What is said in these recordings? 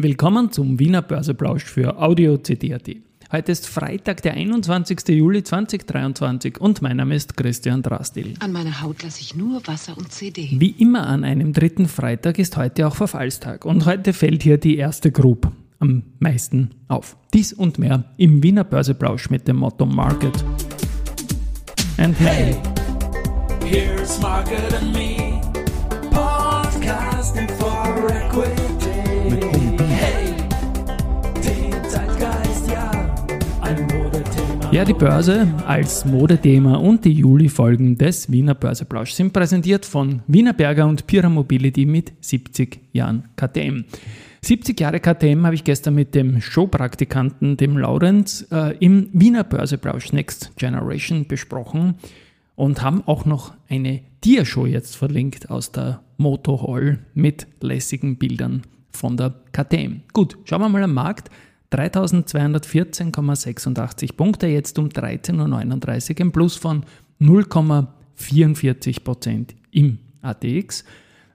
Willkommen zum Wiener Börseplausch für Audio CD.at. Heute ist Freitag, der 21. Juli 2023 und mein Name ist Christian Drastil. An meiner Haut lasse ich nur Wasser und CD. Wie immer an einem dritten Freitag ist heute auch Verfallstag und heute fällt hier die erste Group am meisten auf. Dies und mehr im Wiener Börseplausch mit dem Motto Market. And hey, here's Market and me, podcasting for equity. Ja, die Börse als Modethema und die Juli-Folgen des Wiener Börseplausch sind präsentiert von Wiener Berger und Pira Mobility mit 70 Jahren KTM. 70 Jahre KTM habe ich gestern mit dem Showpraktikanten, dem Laurenz, äh, im Wiener Börseplausch Next Generation besprochen und haben auch noch eine Dia-Show jetzt verlinkt aus der Moto Hall mit lässigen Bildern von der KTM. Gut, schauen wir mal am Markt. 3214,86 Punkte, jetzt um 13.39 Uhr, ein Plus von 0,44 Prozent im ATX.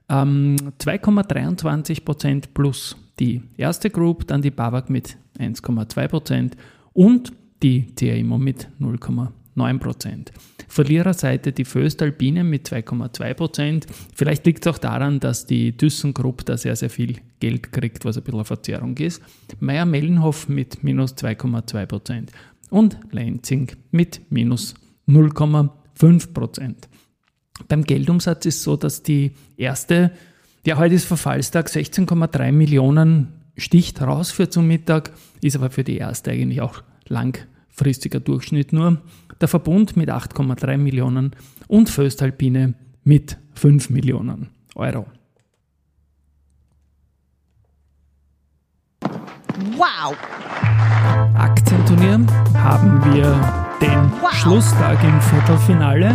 Ähm, 2,23% plus die erste Group, dann die BAWAG mit 1,2% und die CAIMO mit 0,9%. Verliererseite die Föstalpine mit 2,2%. Vielleicht liegt es auch daran, dass die ThyssenKrupp da sehr, sehr viel Geld kriegt, was ein bisschen eine Verzerrung ist. Meier-Mellenhof mit minus 2,2% und Lenzing mit minus 0,5%. Beim Geldumsatz ist so, dass die erste, ja, heute ist Verfallstag, 16,3 Millionen sticht raus für zum Mittag, ist aber für die erste eigentlich auch langfristiger Durchschnitt nur. Der Verbund mit 8,3 Millionen und Föstalpine mit 5 Millionen Euro. Wow! Aktienturnier haben wir den Wow. Schlusstag im Viertelfinale.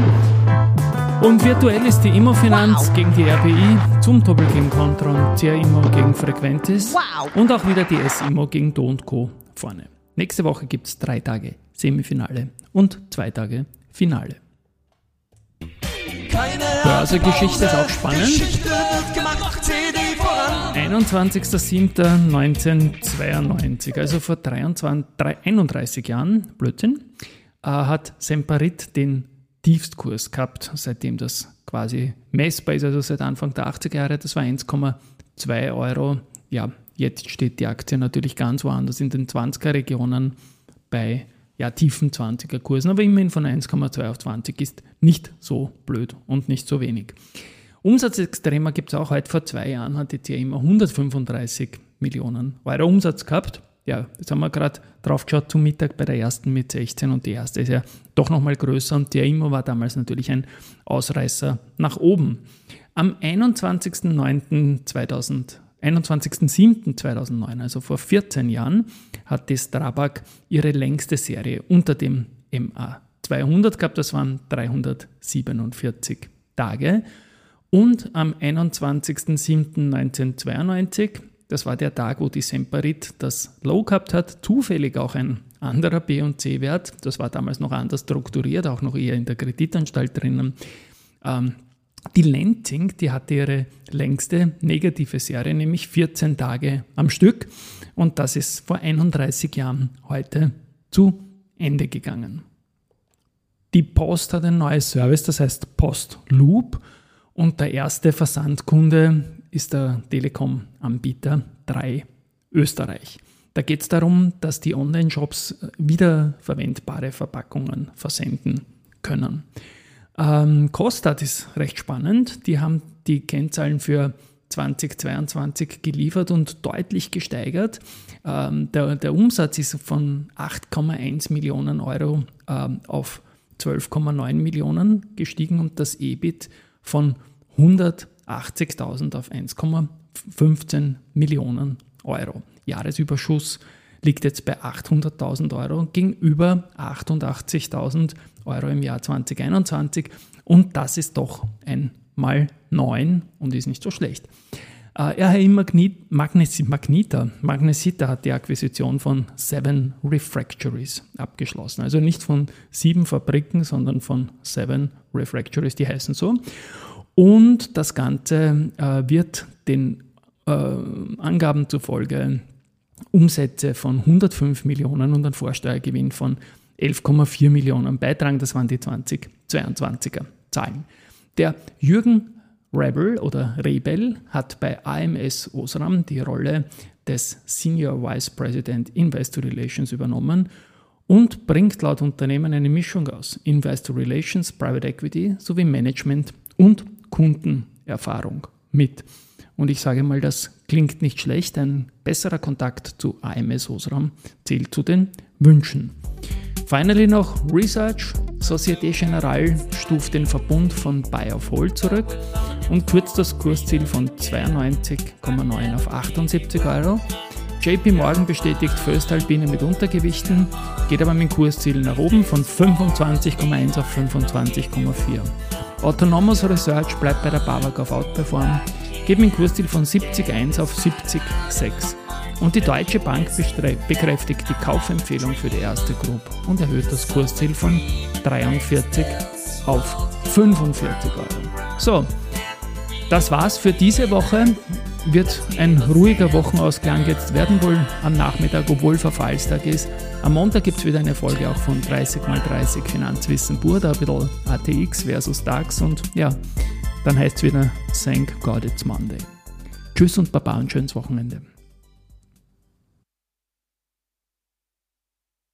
Und virtuell ist die Immofinanz Wow. gegen die RBI zum Doppel gegen Contron, CR Immo gegen Frequentis Wow. und auch wieder die S-Immo gegen Do Co. vorne. Nächste Woche gibt es drei Tage Semifinale und zwei Tage Finale. Börsegeschichte ist auch spannend. Geschichte wird gemacht, CD voran. 21.07.1992, also vor 23, drei- 31 Jahren, Blödsinn, äh, hat Semperit den Tiefstkurs gehabt, seitdem das quasi messbar ist, also seit Anfang der 80er Jahre, das war 1,2 Euro. Ja, jetzt steht die Aktie natürlich ganz woanders in den 20er Regionen bei ja, tiefen 20er Kursen, aber immerhin von 1,2 auf 20 ist nicht so blöd und nicht so wenig. Umsatzextremer gibt es auch heute. Vor zwei Jahren hat die immer 135 Millionen Euro Umsatz gehabt. Ja, jetzt haben wir gerade drauf geschaut zum Mittag bei der ersten mit 16 und die erste ist ja doch nochmal größer und der immer war damals natürlich ein Ausreißer nach oben. Am 21.09.2000 21.07.2009, also vor 14 Jahren, hat die Strabag ihre längste Serie unter dem MA 200 gehabt. Das waren 347 Tage. Und am 21.07.1992, das war der Tag, wo die Semperit das Low gehabt hat, zufällig auch ein anderer B- und C-Wert, das war damals noch anders strukturiert, auch noch eher in der Kreditanstalt drinnen. Ähm, die Lenzing, die hatte ihre längste negative Serie, nämlich 14 Tage am Stück. Und das ist vor 31 Jahren heute zu Ende gegangen. Die Post hat ein neues Service, das heißt Post Loop. Und der erste Versandkunde ist der Telekom-Anbieter 3 Österreich. Da geht es darum, dass die Online-Shops wiederverwendbare Verpackungen versenden können. Ähm, Kostat ist recht spannend. Die haben die Kennzahlen für 2022 geliefert und deutlich gesteigert. Ähm, der, der Umsatz ist von 8,1 Millionen Euro ähm, auf 12,9 Millionen gestiegen und das EBIT von 180.000 auf 1,15 Millionen Euro. Jahresüberschuss liegt jetzt bei 800.000 Euro gegenüber 88.000 Euro im Jahr 2021 und das ist doch ein mal 9 und ist nicht so schlecht. Äh, RHI Magnit, Magnes, Magnita, Magnesita hat die Akquisition von Seven Refractories abgeschlossen. Also nicht von sieben Fabriken, sondern von Seven Refractories, die heißen so. Und das Ganze äh, wird den äh, Angaben zufolge Umsätze von 105 Millionen und einen Vorsteuergewinn von 11,4 Millionen beitragen. Das waren die 2022er Zahlen. Der Jürgen Rebel oder Rebel hat bei AMS Osram die Rolle des Senior Vice President Investor Relations übernommen und bringt laut Unternehmen eine Mischung aus Investor Relations, Private Equity sowie Management und Kundenerfahrung mit. Und ich sage mal, das klingt nicht schlecht. Ein besserer Kontakt zu AMS Osram zählt zu den Wünschen. Finally noch Research. Societe Generale stuft den Verbund von Buy of Hold zurück und kürzt das Kursziel von 92,9 auf 78 Euro. JP Morgan bestätigt Föstalpine mit Untergewichten, geht aber mit dem Kursziel nach oben von 25,1 auf 25,4. Autonomous Research bleibt bei der BAWAG auf Outperform, geht mit dem Kursziel von 70,1 auf 70,6. Und die Deutsche Bank bekräftigt die Kaufempfehlung für die erste Group und erhöht das Kursziel von 43 auf 45 Euro. So, das war's für diese Woche. Wird ein ruhiger Wochenausgang jetzt werden wohl am Nachmittag, obwohl Verfallstag ist. Am Montag gibt es wieder eine Folge auch von 30x30 Finanzwissen pur, ein bisschen ATX versus DAX und ja, dann heißt es wieder Thank God it's Monday. Tschüss und Baba und schönes Wochenende.